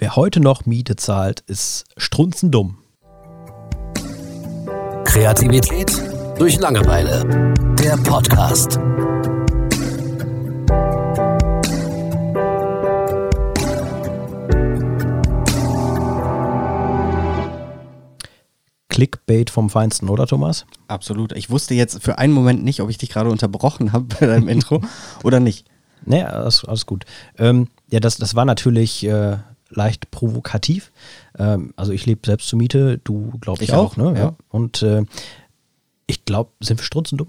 Wer heute noch Miete zahlt, ist strunzendumm. Kreativität durch Langeweile. Der Podcast. Clickbait vom Feinsten, oder Thomas? Absolut. Ich wusste jetzt für einen Moment nicht, ob ich dich gerade unterbrochen habe bei deinem Intro oder nicht. Naja, alles, alles gut. Ähm, ja, das, das war natürlich äh, leicht provokativ. Ähm, also ich lebe selbst zur Miete, du glaubst ich auch, auch, ne? Ja. Und äh, ich glaube, sind wir strunzendumm?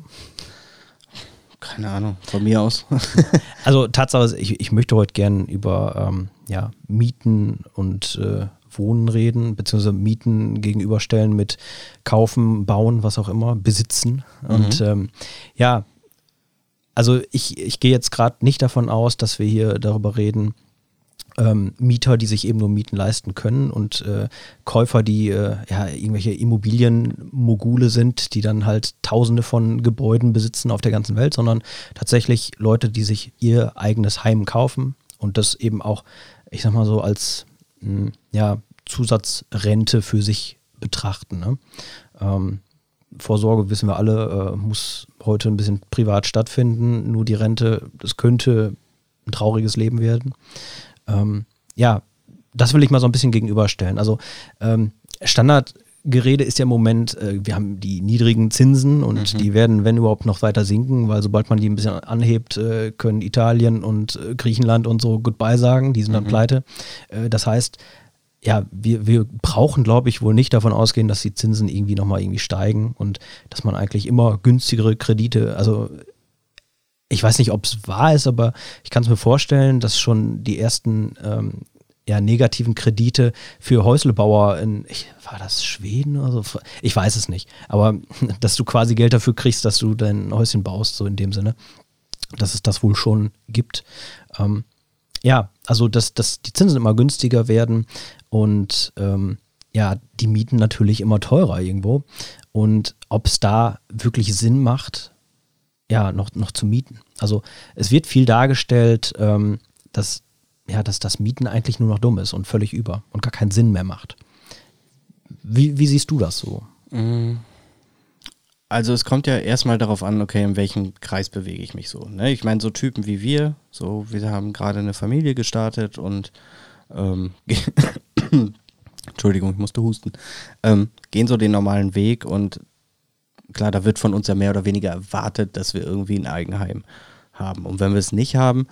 Keine Ahnung, von mir aus. also Tatsache, ich, ich möchte heute gern über ähm, ja, Mieten und äh, Wohnen reden, beziehungsweise Mieten gegenüberstellen mit Kaufen, Bauen, was auch immer, Besitzen. Mhm. Und ähm, ja, also ich, ich gehe jetzt gerade nicht davon aus, dass wir hier darüber reden, ähm, Mieter, die sich eben nur Mieten leisten können und äh, Käufer, die äh, ja irgendwelche Immobilienmogule sind, die dann halt Tausende von Gebäuden besitzen auf der ganzen Welt, sondern tatsächlich Leute, die sich ihr eigenes Heim kaufen und das eben auch, ich sag mal so, als mh, hm, ja, Zusatzrente für sich betrachten. Ne? Ähm, Vorsorge, wissen wir alle, äh, muss heute ein bisschen privat stattfinden. Nur die Rente, das könnte ein trauriges Leben werden. Ähm, ja, das will ich mal so ein bisschen gegenüberstellen. Also ähm, Standardgerede ist ja im Moment, äh, wir haben die niedrigen Zinsen und mhm. die werden, wenn überhaupt, noch weiter sinken, weil sobald man die ein bisschen anhebt, äh, können Italien und äh, Griechenland und so Goodbye sagen, die sind dann mhm. pleite. Äh, das heißt, ja, wir, wir brauchen, glaube ich, wohl nicht davon ausgehen, dass die Zinsen irgendwie nochmal irgendwie steigen und dass man eigentlich immer günstigere Kredite, also ich weiß nicht, ob es wahr ist, aber ich kann es mir vorstellen, dass schon die ersten ähm, ja, negativen Kredite für Häuslebauer in, ich, war das Schweden oder so? Ich weiß es nicht. Aber dass du quasi Geld dafür kriegst, dass du dein Häuschen baust, so in dem Sinne, dass es das wohl schon gibt. Ähm, ja, also dass, dass die Zinsen immer günstiger werden und ähm, ja, die Mieten natürlich immer teurer irgendwo. Und ob es da wirklich Sinn macht, ja, noch, noch zu mieten. Also es wird viel dargestellt, ähm, dass, ja, dass das Mieten eigentlich nur noch dumm ist und völlig über und gar keinen Sinn mehr macht. Wie, wie siehst du das so? Mm. Also es kommt ja erstmal darauf an, okay, in welchem Kreis bewege ich mich so. Ne? Ich meine, so Typen wie wir, so wir haben gerade eine Familie gestartet und ähm, Entschuldigung, ich musste husten, ähm, gehen so den normalen Weg und klar, da wird von uns ja mehr oder weniger erwartet, dass wir irgendwie ein Eigenheim haben. Und wenn wir es nicht haben,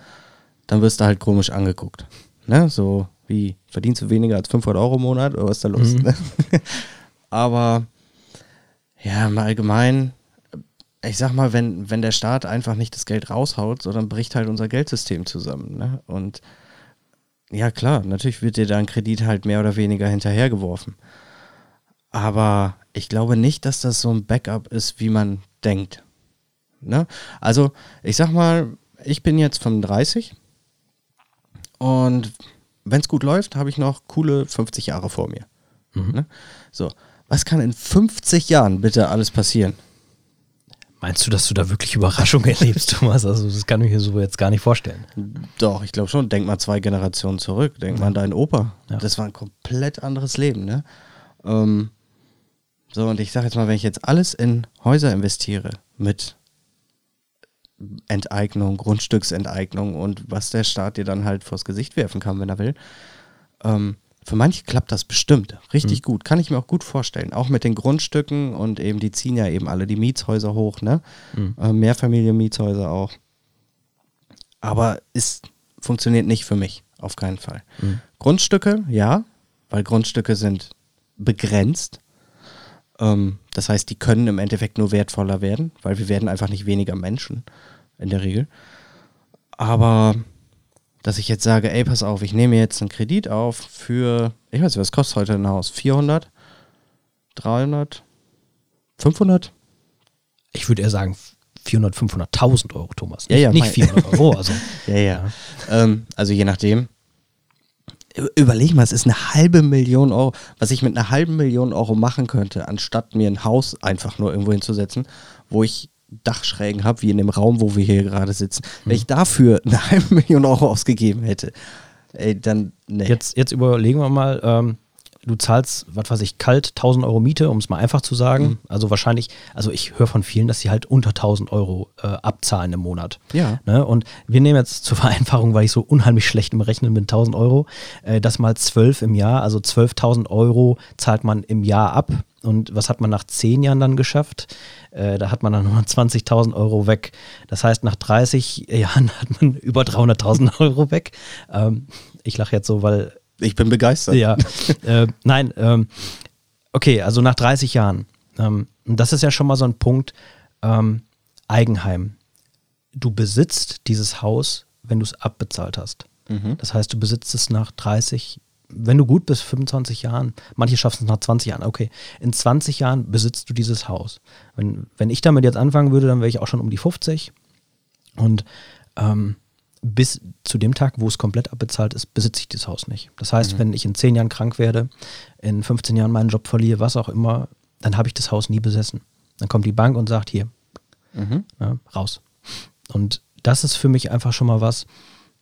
dann wirst du halt komisch angeguckt. Ne? So wie, verdienst du weniger als 500 Euro im Monat oder was ist da los? Mhm. Ne? Aber ja, im Allgemeinen, ich sag mal, wenn, wenn der Staat einfach nicht das Geld raushaut, so dann bricht halt unser Geldsystem zusammen. Ne? Und ja, klar, natürlich wird dir da ein Kredit halt mehr oder weniger hinterhergeworfen. Aber ich glaube nicht, dass das so ein Backup ist, wie man denkt. Ne? Also, ich sag mal, ich bin jetzt 35 und wenn es gut läuft, habe ich noch coole 50 Jahre vor mir. Mhm. Ne? So, was kann in 50 Jahren bitte alles passieren? Meinst du, dass du da wirklich Überraschungen erlebst, Thomas? Also das kann ich mir so jetzt gar nicht vorstellen. Doch, ich glaube schon. Denk mal zwei Generationen zurück. Denk ja. mal an deinen Opa. Ja. Das war ein komplett anderes Leben, ne? Ähm, so, und ich sage jetzt mal, wenn ich jetzt alles in Häuser investiere mit Enteignung, Grundstücksenteignung und was der Staat dir dann halt vors Gesicht werfen kann, wenn er will, ähm, für manche klappt das bestimmt richtig mhm. gut. Kann ich mir auch gut vorstellen. Auch mit den Grundstücken und eben, die ziehen ja eben alle die Mietshäuser hoch, ne? Mhm. Äh, Mehrfamilien-Mietshäuser auch. Aber es funktioniert nicht für mich, auf keinen Fall. Mhm. Grundstücke, ja, weil Grundstücke sind begrenzt. Ähm, das heißt, die können im Endeffekt nur wertvoller werden, weil wir werden einfach nicht weniger Menschen in der Regel. Aber dass ich jetzt sage, ey, pass auf, ich nehme jetzt einen Kredit auf für, ich weiß nicht, was kostet heute ein Haus? 400? 300? 500? Ich würde eher sagen 400, 500.000 Euro, Thomas. Ja, ja, nicht 400 Euro. Also. ja, ja. ja. Ähm, also je nachdem. Überleg mal, es ist eine halbe Million Euro, was ich mit einer halben Million Euro machen könnte, anstatt mir ein Haus einfach nur irgendwo hinzusetzen, wo ich Dachschrägen habe, wie in dem Raum, wo wir hier gerade sitzen, wenn ich dafür eine halbe Million Euro ausgegeben hätte, ey, dann, nee. Jetzt, jetzt überlegen wir mal, ähm, du zahlst, was weiß ich, kalt 1000 Euro Miete, um es mal einfach zu sagen. Mhm. Also wahrscheinlich, also ich höre von vielen, dass sie halt unter 1000 Euro äh, abzahlen im Monat. Ja. Ne? Und wir nehmen jetzt zur Vereinfachung, weil ich so unheimlich schlecht im Rechnen bin, 1000 Euro, äh, das mal 12 im Jahr, also 12.000 Euro zahlt man im Jahr ab. Und was hat man nach 10 Jahren dann geschafft? Äh, da hat man dann nochmal 20.000 Euro weg. Das heißt, nach 30 Jahren hat man über 300.000 Euro weg. Ähm, ich lache jetzt so, weil ich bin begeistert. Ja. äh, nein, ähm, okay, also nach 30 Jahren. Ähm, das ist ja schon mal so ein Punkt. Ähm, Eigenheim. Du besitzt dieses Haus, wenn du es abbezahlt hast. Mhm. Das heißt, du besitzt es nach 30, wenn du gut bist, 25 Jahren. Manche schaffen es nach 20 Jahren. Okay, in 20 Jahren besitzt du dieses Haus. Wenn, wenn ich damit jetzt anfangen würde, dann wäre ich auch schon um die 50. Und ähm, bis zu dem Tag, wo es komplett abbezahlt ist, besitze ich das Haus nicht. Das heißt, mhm. wenn ich in 10 Jahren krank werde, in 15 Jahren meinen Job verliere, was auch immer, dann habe ich das Haus nie besessen. Dann kommt die Bank und sagt, hier, mhm. ja, raus. Und das ist für mich einfach schon mal was,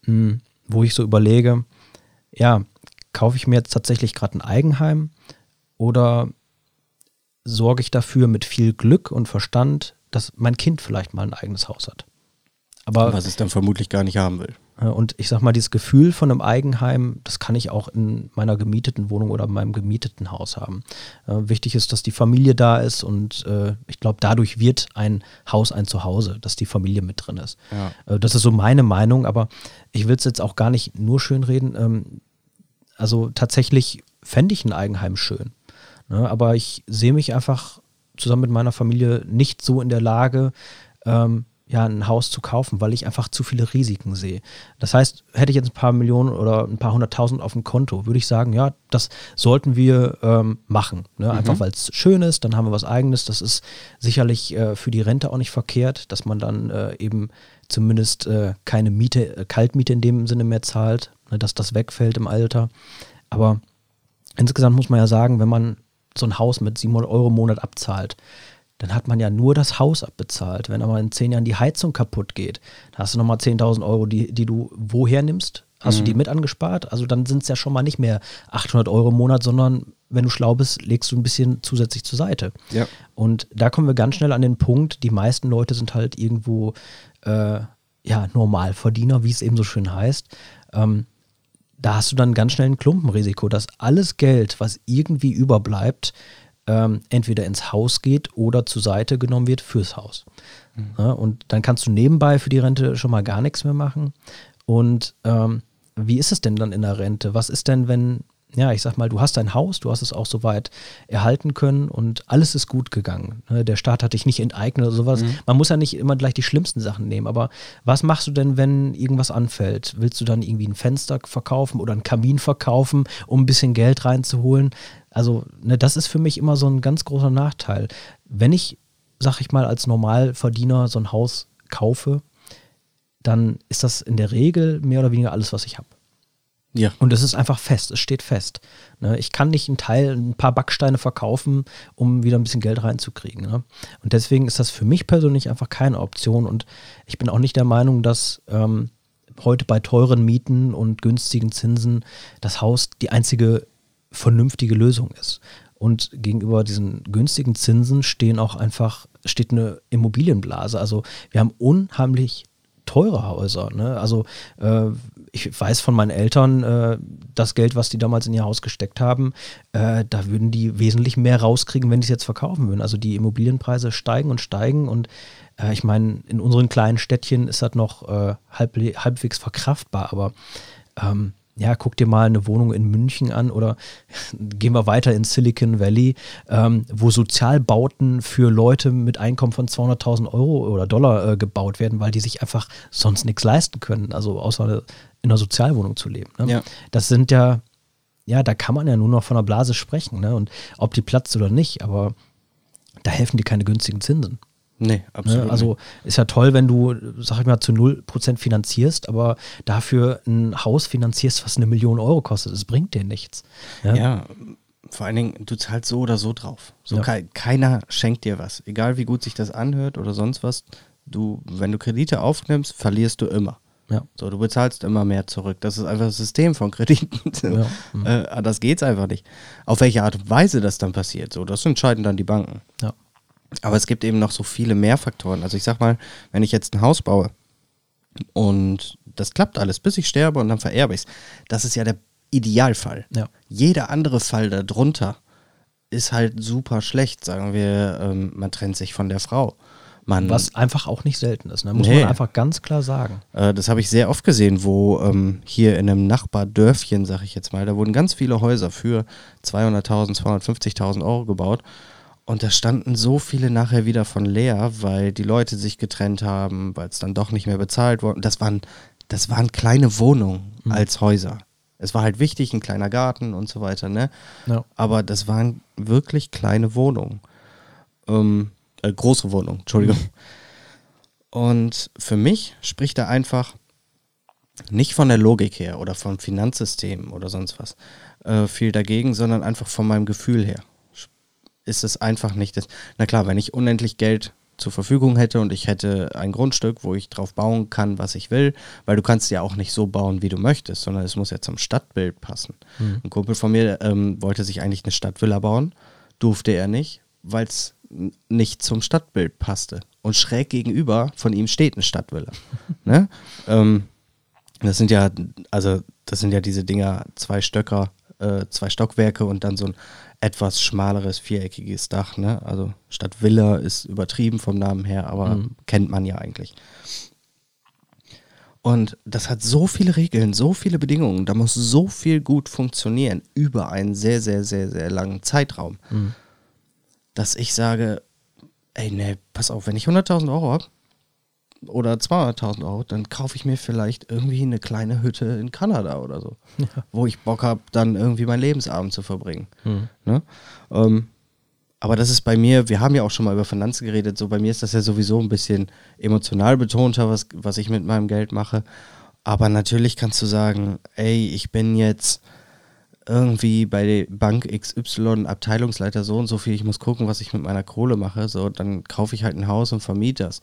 mh, hm, wo ich so überlege, ja, kaufe ich mir jetzt tatsächlich gerade ein Eigenheim oder sorge ich dafür mit viel Glück und Verstand, dass mein Kind vielleicht mal ein eigenes Haus hat? Aber, Was es dann vermutlich gar nicht haben will. Und ich sag mal, dieses Gefühl von einem Eigenheim, das kann ich auch in meiner gemieteten Wohnung oder in meinem gemieteten Haus haben. Äh, wichtig ist, dass die Familie da ist und äh, ich glaube, dadurch wird ein Haus ein Zuhause, dass die Familie mit drin ist. Ja. Äh, das ist so meine Meinung, aber ich will es jetzt auch gar nicht nur schön reden. Ähm, also tatsächlich fände ich ein Eigenheim schön. Ne? Aber ich sehe mich einfach zusammen mit meiner Familie nicht so in der Lage, ähm, ja, ein Haus zu kaufen, weil ich einfach zu viele Risiken sehe. Das heißt, hätte ich jetzt ein paar Millionen oder ein paar hunderttausend auf dem Konto, würde ich sagen, ja, das sollten wir ähm, machen. Ne? Einfach mhm. weil es schön ist, dann haben wir was eigenes. Das ist sicherlich äh, für die Rente auch nicht verkehrt, dass man dann äh, eben zumindest äh, keine Miete, äh, Kaltmiete in dem Sinne mehr zahlt, ne? dass das wegfällt im Alter. Aber insgesamt muss man ja sagen, wenn man so ein Haus mit 700 Euro im Monat abzahlt, dann hat man ja nur das Haus abbezahlt. Wenn aber in zehn Jahren die Heizung kaputt geht, dann hast du nochmal 10.000 Euro, die, die du woher nimmst? Hast mhm. du die mit angespart? Also dann sind es ja schon mal nicht mehr 800 Euro im Monat, sondern wenn du schlau bist, legst du ein bisschen zusätzlich zur Seite. Ja. Und da kommen wir ganz schnell an den Punkt, die meisten Leute sind halt irgendwo äh, ja, Normalverdiener, wie es eben so schön heißt. Ähm, da hast du dann ganz schnell ein Klumpenrisiko, dass alles Geld, was irgendwie überbleibt, ähm, entweder ins Haus geht oder zur Seite genommen wird fürs Haus. Mhm. Ja, und dann kannst du nebenbei für die Rente schon mal gar nichts mehr machen. Und ähm, wie ist es denn dann in der Rente? Was ist denn, wenn ja, ich sag mal, du hast dein Haus, du hast es auch soweit erhalten können und alles ist gut gegangen. Ne? Der Staat hat dich nicht enteignet oder sowas. Mhm. Man muss ja nicht immer gleich die schlimmsten Sachen nehmen, aber was machst du denn, wenn irgendwas anfällt? Willst du dann irgendwie ein Fenster verkaufen oder einen Kamin verkaufen, um ein bisschen Geld reinzuholen? Also, ne, das ist für mich immer so ein ganz großer Nachteil. Wenn ich, sag ich mal, als Normalverdiener so ein Haus kaufe, dann ist das in der Regel mehr oder weniger alles, was ich habe. Ja. Und es ist einfach fest, es steht fest. Ne? Ich kann nicht einen Teil, ein paar Backsteine verkaufen, um wieder ein bisschen Geld reinzukriegen. Ne? Und deswegen ist das für mich persönlich einfach keine Option. Und ich bin auch nicht der Meinung, dass ähm, heute bei teuren Mieten und günstigen Zinsen das Haus die einzige vernünftige Lösung ist. Und gegenüber diesen günstigen Zinsen stehen auch einfach, steht eine Immobilienblase. Also wir haben unheimlich teure Häuser. Ne? Also äh, ich weiß von meinen Eltern, äh, das Geld, was die damals in ihr Haus gesteckt haben, äh, da würden die wesentlich mehr rauskriegen, wenn die es jetzt verkaufen würden. Also die Immobilienpreise steigen und steigen und äh, ich meine, in unseren kleinen Städtchen ist das noch äh, halb, halbwegs verkraftbar, aber ähm, ja, guck dir mal eine Wohnung in München an oder gehen wir weiter in Silicon Valley, ähm, wo Sozialbauten für Leute mit Einkommen von 200.000 Euro oder Dollar äh, gebaut werden, weil die sich einfach sonst nichts leisten können, also außer in einer Sozialwohnung zu leben. Ne? Ja. Das sind ja, ja, da kann man ja nur noch von einer Blase sprechen ne? und ob die platzt oder nicht, aber da helfen dir keine günstigen Zinsen. Nee, absolut. Ne? Also ist ja toll, wenn du, sag ich mal, zu 0% finanzierst, aber dafür ein Haus finanzierst, was eine Million Euro kostet. Das bringt dir nichts. Ja, ja vor allen Dingen, du zahlst so oder so drauf. So ja. ke keiner schenkt dir was. Egal wie gut sich das anhört oder sonst was. Du, wenn du Kredite aufnimmst, verlierst du immer. Ja. So, du bezahlst immer mehr zurück. Das ist einfach das System von Krediten. Ja. Mhm. Äh, das geht's einfach nicht. Auf welche Art und Weise das dann passiert, so, das entscheiden dann die Banken. Ja. Aber es gibt eben noch so viele mehr Faktoren. Also ich sag mal, wenn ich jetzt ein Haus baue und das klappt alles, bis ich sterbe und dann vererbe ich es, das ist ja der Idealfall. Ja. Jeder andere Fall darunter ist halt super schlecht. Sagen wir, ähm, man trennt sich von der Frau. Man, Was einfach auch nicht selten ist, ne? muss Nee. man einfach ganz klar sagen. Äh, das habe ich sehr oft gesehen, wo ähm, hier in einem Nachbardörfchen, sag ich jetzt mal, da wurden ganz viele Häuser für 200.000, 250.000 Euro gebaut. Und da standen so viele nachher wieder von leer, weil die Leute sich getrennt haben, weil es dann doch nicht mehr bezahlt wurde. Das waren, das waren kleine Wohnungen als Häuser. Es war halt wichtig, ein kleiner Garten und so weiter, ne? Ja. Aber das waren wirklich kleine Wohnungen. Ähm, äh, große Wohnungen, Entschuldigung. Und für mich spricht da einfach nicht von der Logik her oder vom Finanzsystem oder sonst was äh, viel dagegen, sondern einfach von meinem Gefühl her. Ist es einfach nicht das. Na klar, wenn ich unendlich Geld zur Verfügung hätte und ich hätte ein Grundstück, wo ich drauf bauen kann, was ich will, weil du kannst ja auch nicht so bauen, wie du möchtest, sondern es muss ja zum Stadtbild passen. Ein Kumpel von mir ähm, wollte sich eigentlich eine Stadtvilla bauen, durfte er nicht, weil es nicht zum Stadtbild passte. Und schräg gegenüber von ihm steht eine Stadtvilla. ne? ähm, das sind ja, also das sind ja diese Dinger, zwei Stöcker, äh, zwei Stockwerke und dann so ein etwas schmaleres, viereckiges Dach, ne? Also statt Villa ist übertrieben vom Namen her, aber kennt man ja eigentlich. Und das hat so viele Regeln, so viele Bedingungen, da muss so viel gut funktionieren über einen sehr, sehr, sehr, sehr langen Zeitraum, dass ich sage, ey, ne, pass auf, wenn ich 100.000 Euro habe, oder 200.000 Euro, dann kaufe ich mir vielleicht irgendwie eine kleine Hütte in Kanada oder so, wo ich Bock habe, dann irgendwie meinen Lebensabend zu verbringen. Ne? Ähm, aber das ist bei mir, wir haben ja auch schon mal über Finanzen geredet, so bei mir ist das ja sowieso ein bisschen emotional betonter, was, was ich mit meinem Geld mache. Aber natürlich kannst du sagen, ey, ich bin jetzt irgendwie bei der Bank XY Abteilungsleiter so und so viel, ich muss gucken, was ich mit meiner Kohle mache, so, dann kaufe ich halt ein Haus und vermiete das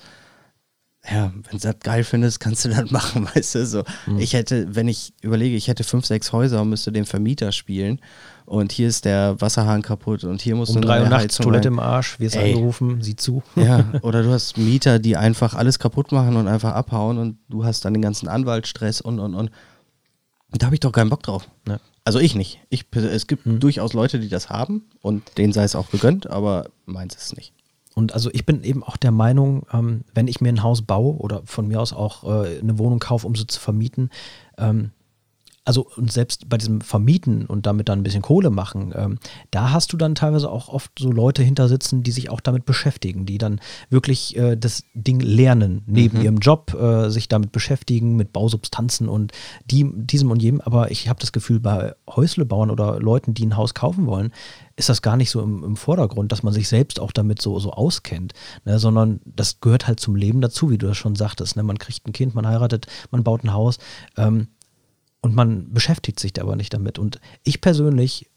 ja, wenn du das geil findest, kannst du das machen, weißt du, so. Ich hätte, wenn ich überlege, ich hätte fünf, sechs Häuser und müsste den Vermieter spielen und hier ist der Wasserhahn kaputt und hier musst Um drei Uhr nachts Toilette rein. im Arsch, wirst Ey. angerufen, sieh zu. Ja, oder du hast Mieter, die einfach alles kaputt machen und einfach abhauen und du hast dann den ganzen Anwaltsstress und, und, und. Da habe ich doch keinen Bock drauf. Ja. Also ich nicht. Ich, es gibt durchaus Leute, die das haben und denen sei es auch gegönnt, aber meins ist es nicht. Und also ich bin eben auch der Meinung, ähm, wenn ich mir ein Haus baue oder von mir aus auch äh, eine Wohnung kaufe, um sie zu vermieten, ähm, also und selbst bei diesem Vermieten und damit dann ein bisschen Kohle machen, ähm, da hast du dann teilweise auch oft so Leute hinter sitzen, die sich auch damit beschäftigen, die dann wirklich äh, das Ding lernen, neben ihrem Job äh, sich damit beschäftigen, mit Bausubstanzen und die, diesem und jenem. Aber ich habe das Gefühl, bei Häuslebauern oder Leuten, die ein Haus kaufen wollen, ist das gar nicht so im, im Vordergrund, dass man sich selbst auch damit so, so auskennt, ne, sondern das gehört halt zum Leben dazu, wie du das schon sagtest. Ne? Man kriegt ein Kind, man heiratet, man baut ein Haus. Ähm, und man beschäftigt sich aber nicht damit. Und ich persönlich,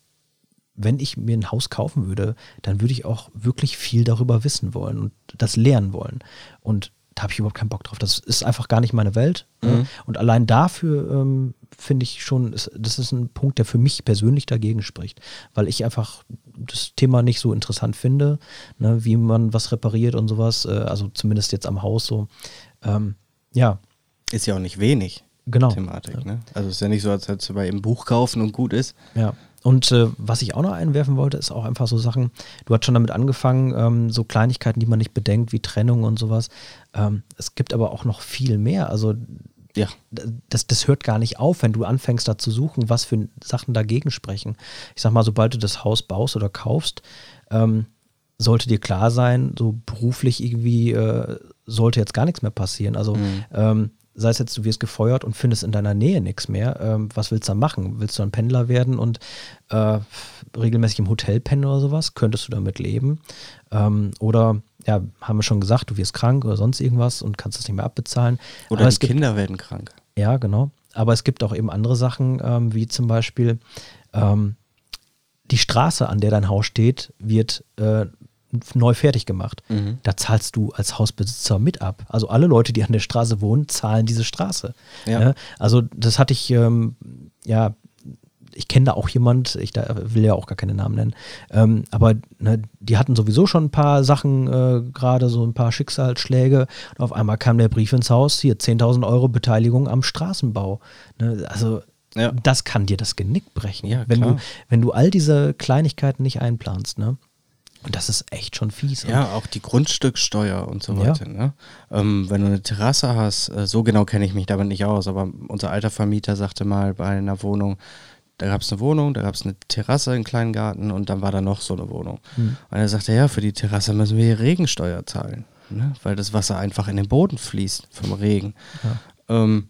wenn ich mir ein Haus kaufen würde, dann würde ich auch wirklich viel darüber wissen wollen und das lernen wollen. Und da habe ich überhaupt keinen Bock drauf. Das ist einfach gar nicht meine Welt. ne? Und allein dafür ähm, finde ich schon, das ist ein Punkt, der für mich persönlich dagegen spricht, weil ich einfach das Thema nicht so interessant finde, ne, wie man was repariert und sowas. Äh, also zumindest jetzt am Haus so. Ähm, ja, Ist ja auch nicht wenig genau. Thematik, ne? Also es ist ja nicht so, als hättest du bei ein Buch kaufen und gut ist. Ja. Und äh, was ich auch noch einwerfen wollte, ist auch einfach so Sachen, du hast schon damit angefangen, ähm, so Kleinigkeiten, die man nicht bedenkt, wie Trennung und sowas. Ähm, es gibt aber auch noch viel mehr. Also Ja. das, das hört gar nicht auf, wenn du anfängst da zu suchen, was für Sachen dagegen sprechen. Ich sag mal, sobald du das Haus baust oder kaufst, ähm, sollte dir klar sein, so beruflich irgendwie äh, sollte jetzt gar nichts mehr passieren. Also ähm, sei es jetzt, du wirst gefeuert und findest in deiner Nähe nichts mehr. Ähm, was willst du dann machen? Willst du ein Pendler werden und äh, regelmäßig im Hotel pennen oder sowas? Könntest du damit leben? Ähm, oder, ja, haben wir schon gesagt, du wirst krank oder sonst irgendwas und kannst es nicht mehr abbezahlen. Oder Aber die gibt, Kinder werden krank. ja, genau. Aber es gibt auch eben andere Sachen, ähm, wie zum Beispiel ähm, die Straße, an der dein Haus steht, wird äh, neu fertig gemacht. Mhm. Da zahlst du als Hausbesitzer mit ab. Also alle Leute, die an der Straße wohnen, zahlen diese Straße. Ja. Ne? Also das hatte ich, ähm, ja, ich kenne da auch jemand, ich da will ja auch gar keine Namen nennen, ähm, aber ne, die hatten sowieso schon ein paar Sachen, äh, gerade so ein paar Schicksalsschläge und auf einmal kam der Brief ins Haus, hier 10.000 Euro Beteiligung am Straßenbau. Ne? Also Ja. das kann dir das Genick brechen, Ja, wenn, du, wenn du all diese Kleinigkeiten nicht einplanst. Ne? Und das ist echt schon fies. Und- Ja, auch die Grundstücksteuer und so Ja. weiter. Ne? Ähm, wenn du eine Terrasse hast, äh, so genau kenne ich mich damit nicht aus, aber unser alter Vermieter sagte mal bei einer Wohnung, da gab es eine Wohnung, da gab es eine Terrasse, einen kleinen Garten und dann war da noch so eine Wohnung. Hm. Und er sagte, ja, für die Terrasse müssen wir hier Regensteuer zahlen, ne? weil das Wasser einfach in den Boden fließt vom Regen. Ähm,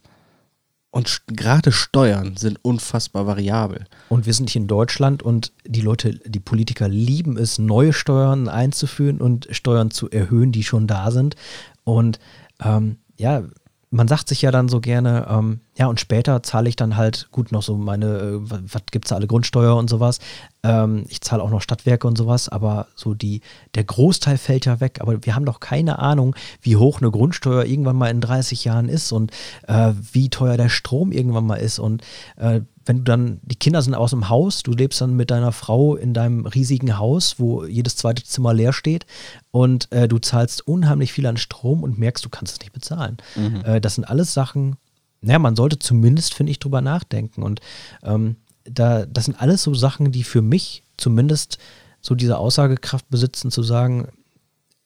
und gerade Steuern sind unfassbar variabel. Und wir sind hier in Deutschland und die Leute, die Politiker lieben es, neue Steuern einzuführen und Steuern zu erhöhen, die schon da sind. Und ähm, ja, man sagt sich ja dann so gerne, ähm, ja, und später zahle ich dann halt gut noch so meine, äh, was, gibt es da alle Grundsteuer und sowas. Ähm, ich zahle auch noch Stadtwerke und sowas, aber so die, der Großteil fällt ja weg. Aber wir haben doch keine Ahnung, wie hoch eine Grundsteuer irgendwann mal in 30 Jahren ist und äh, wie teuer der Strom irgendwann mal ist. Und äh, wenn du dann, die Kinder sind aus dem Haus, du lebst dann mit deiner Frau in deinem riesigen Haus, wo jedes zweite Zimmer leer steht und äh, du zahlst unheimlich viel an Strom und merkst, du kannst es nicht bezahlen. Äh, das sind alles Sachen, naja, man sollte zumindest, finde ich, drüber nachdenken. Und ähm, da, das sind alles so Sachen, die für mich zumindest so diese Aussagekraft besitzen, zu sagen,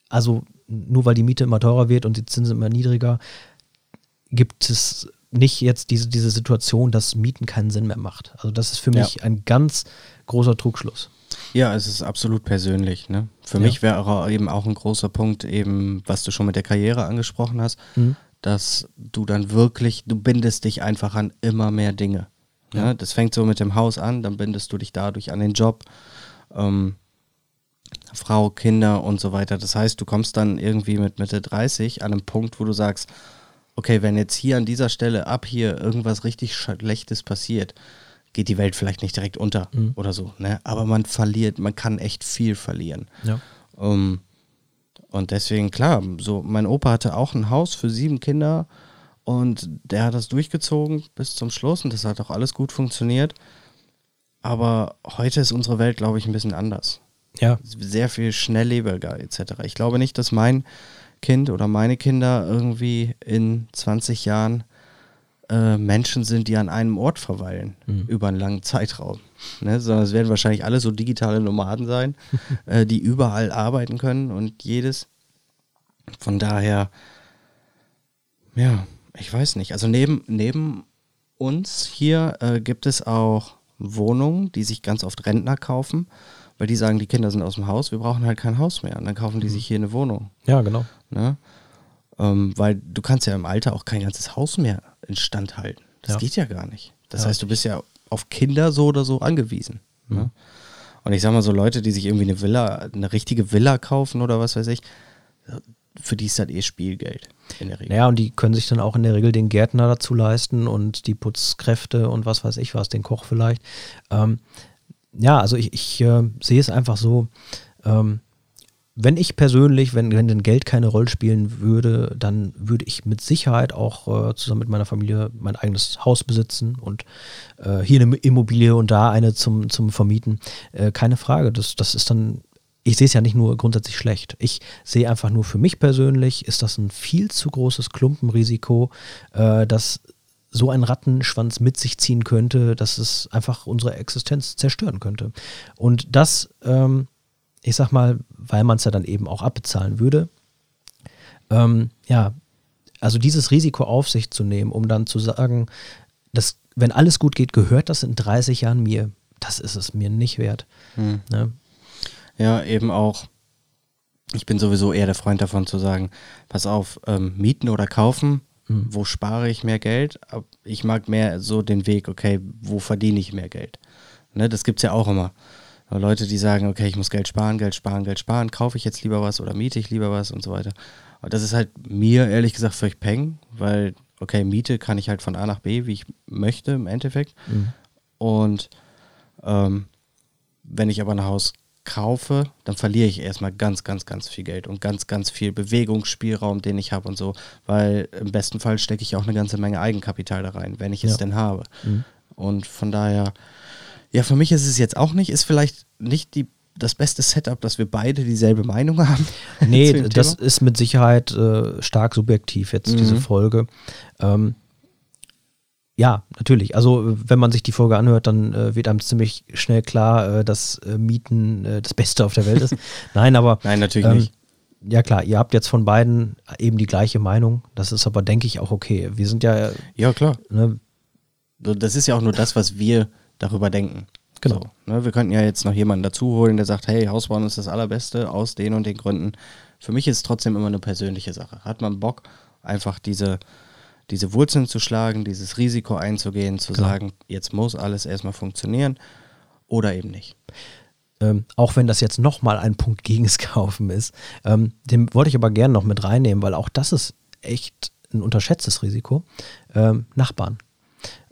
also nur weil die Miete immer teurer wird und die Zinsen immer niedriger, gibt es nicht jetzt diese, diese Situation, dass Mieten keinen Sinn mehr macht. Also das ist für Ja. mich ein ganz großer Trugschluss. Ja, es ist absolut persönlich. Ne? Für Ja. mich wäre eben auch ein großer Punkt, eben, was du schon mit der Karriere angesprochen hast, Mhm. Dass du dann wirklich, du bindest dich einfach an immer mehr Dinge. Ne? Das fängt so mit dem Haus an, dann bindest du dich dadurch an den Job, ähm, Frau, Kinder und so weiter. Das heißt, du kommst dann irgendwie mit Mitte 30 an einem Punkt, wo du sagst, okay, wenn jetzt hier an dieser Stelle ab hier irgendwas richtig Schlechtes passiert, geht die Welt vielleicht nicht direkt unter oder so. Ne? Aber man verliert, man kann echt viel verlieren. Ja. Ähm, und deswegen, klar, so mein Opa hatte auch ein Haus für sieben Kinder und der hat das durchgezogen bis zum Schluss und das hat auch alles gut funktioniert. Aber heute ist unsere Welt, glaube ich, ein bisschen anders. Ja. Sehr viel schnelllebiger etc. Ich glaube nicht, dass mein Kind oder meine Kinder irgendwie in 20 Jahren äh, Menschen sind, die an einem Ort verweilen über einen langen Zeitraum. Ne? Sondern es werden wahrscheinlich alle so digitale Nomaden sein, äh, die überall arbeiten können und jedes. Von daher, ja, ich weiß nicht. Also neben, neben uns hier äh, gibt es auch Wohnungen, die sich ganz oft Rentner kaufen, weil die sagen, die Kinder sind aus dem Haus, wir brauchen halt kein Haus mehr. Und dann kaufen die sich hier eine Wohnung. Ja, genau. Ne? Ähm, weil du kannst ja im Alter auch kein ganzes Haus mehr instand halten. Das Ja. geht ja gar nicht. Das Ja, heißt, du bist ja auf Kinder so oder so angewiesen. Mhm. Ne? Und ich sag mal so, Leute, die sich irgendwie eine Villa, eine richtige Villa kaufen oder was weiß ich, für die ist das eh Spielgeld in der Regel. Naja, und die können sich dann auch in der Regel den Gärtner dazu leisten und die Putzkräfte und was weiß ich was, den Koch vielleicht. Ähm, ja, also ich, ich äh, sehe es einfach so, ähm, wenn ich persönlich, wenn, wenn denn Geld keine Rolle spielen würde, dann würde ich mit Sicherheit auch äh, zusammen mit meiner Familie mein eigenes Haus besitzen und äh, hier eine Immobilie und da eine zum, zum Vermieten. Äh, keine Frage. Das, das ist dann, ich sehe es ja nicht nur grundsätzlich schlecht. Ich sehe einfach nur für mich persönlich, ist das ein viel zu großes Klumpenrisiko, äh, dass so ein Rattenschwanz mit sich ziehen könnte, dass es einfach unsere Existenz zerstören könnte. Und das, ähm, ich sag mal, weil man es ja dann eben auch abbezahlen würde, ähm, ja, also dieses Risiko auf sich zu nehmen, um dann zu sagen, dass, wenn alles gut geht, gehört das in 30 Jahren mir. Das ist es mir nicht wert. Hm. Ne? Ja, eben auch. Ich bin sowieso eher der Freund davon zu sagen, pass auf, ähm, mieten oder kaufen, wo spare ich mehr Geld? Ich mag mehr so den Weg, okay, wo verdiene ich mehr Geld? Ne, das gibt es ja auch immer. Aber Leute, die sagen, okay, ich muss Geld sparen, Geld sparen, Geld sparen, kaufe ich jetzt lieber was oder miete ich lieber was und so weiter. Und das ist halt mir ehrlich gesagt völlig peng, weil, okay, Miete kann ich halt von A nach B, wie ich möchte im Endeffekt. Und ähm, wenn ich aber ein Haus kaufe, dann verliere ich erstmal ganz, ganz, ganz viel Geld und ganz, ganz viel Bewegungsspielraum, den ich habe und so, weil im besten Fall stecke ich auch eine ganze Menge Eigenkapital da rein, wenn ich es Ja. denn habe. Mhm. Und von daher, ja, für mich ist es jetzt auch nicht, ist vielleicht nicht die, das beste Setup, dass wir beide dieselbe Meinung haben. Nee, das Thema. ist mit Sicherheit äh, stark subjektiv jetzt, diese Mhm. Folge. Ähm, ja, natürlich. Also, wenn man sich die Folge anhört, dann äh, wird einem ziemlich schnell klar, äh, dass äh, Mieten äh, das Beste auf der Welt ist. Nein, aber. Nein, natürlich ähm, nicht. Ja, klar, ihr habt jetzt von beiden eben die gleiche Meinung. Das ist aber, denke ich, auch okay. Wir sind ja, Ja, klar. ne, Das ist ja auch nur das, was wir darüber denken. Genau. So, ne, wir könnten ja jetzt noch jemanden dazu holen, der sagt, hey, Hausbauen ist das Allerbeste aus den und den Gründen. Für mich ist es trotzdem immer eine persönliche Sache. Hat man Bock, einfach diese, diese Wurzeln zu schlagen, dieses Risiko einzugehen, zu Genau. sagen, jetzt muss alles erstmal funktionieren oder eben nicht. ähm, auch wenn das jetzt nochmal ein Punkt gegen das Kaufen ist, ähm, den wollte ich aber gerne noch mit reinnehmen, weil auch das ist echt ein unterschätztes Risiko. Ähm, Nachbarn.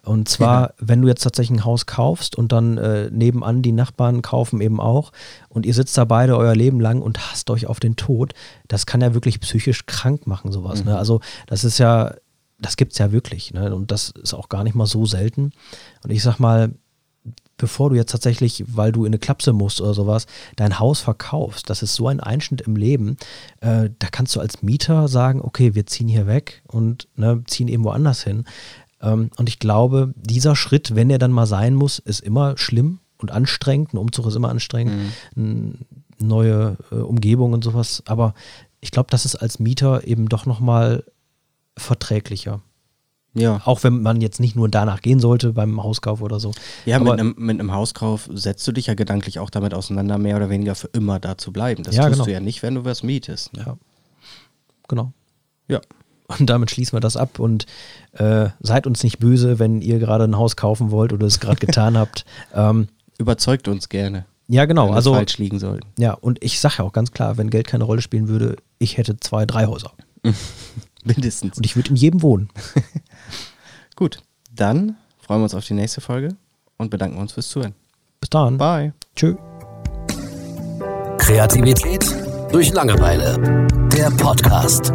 Und zwar, wenn du jetzt tatsächlich ein Haus kaufst und dann äh, nebenan die Nachbarn kaufen eben auch und ihr sitzt da beide euer Leben lang und hasst euch auf den Tod, das kann ja wirklich psychisch krank machen, sowas. Ne? Also das ist ja, das gibt's ja wirklich. Ne? Und das ist auch gar nicht mal so selten. Und ich sag mal, bevor du jetzt tatsächlich, weil du in eine Klapse musst oder sowas, dein Haus verkaufst, das ist so ein Einschnitt im Leben, äh, da kannst du als Mieter sagen, okay, wir ziehen hier weg und ne, ziehen irgendwo anders hin. Ähm, und ich glaube, dieser Schritt, wenn er dann mal sein muss, ist immer schlimm und anstrengend. Ein Umzug ist immer anstrengend, n- neue äh, Umgebung und sowas. Aber ich glaube, das ist als Mieter eben doch nochmal verträglicher. Ja, Auch wenn man jetzt nicht nur danach gehen sollte beim Hauskauf oder so. ja Aber- mit, einem, mit einem Hauskauf setzt du dich ja gedanklich auch damit auseinander, mehr oder weniger für immer da zu bleiben. Das Ja, tust genau. du ja nicht, wenn du was mietest. Ne? Ja. Genau. Ja. Und damit schließen wir das ab und äh, seid uns nicht böse, wenn ihr gerade ein Haus kaufen wollt oder es gerade getan habt. Ähm, Überzeugt uns gerne, ja, genau. wenn Also, falsch liegen sollten. ja, und ich sage ja auch ganz klar, wenn Geld keine Rolle spielen würde, ich hätte zwei, drei Häuser. Mindestens. Und ich würde in jedem wohnen. Gut, dann freuen wir uns auf die nächste Folge und bedanken uns fürs Zuhören. Bis dann. Bye. Tschö. Kreativität durch Langeweile. Der Podcast.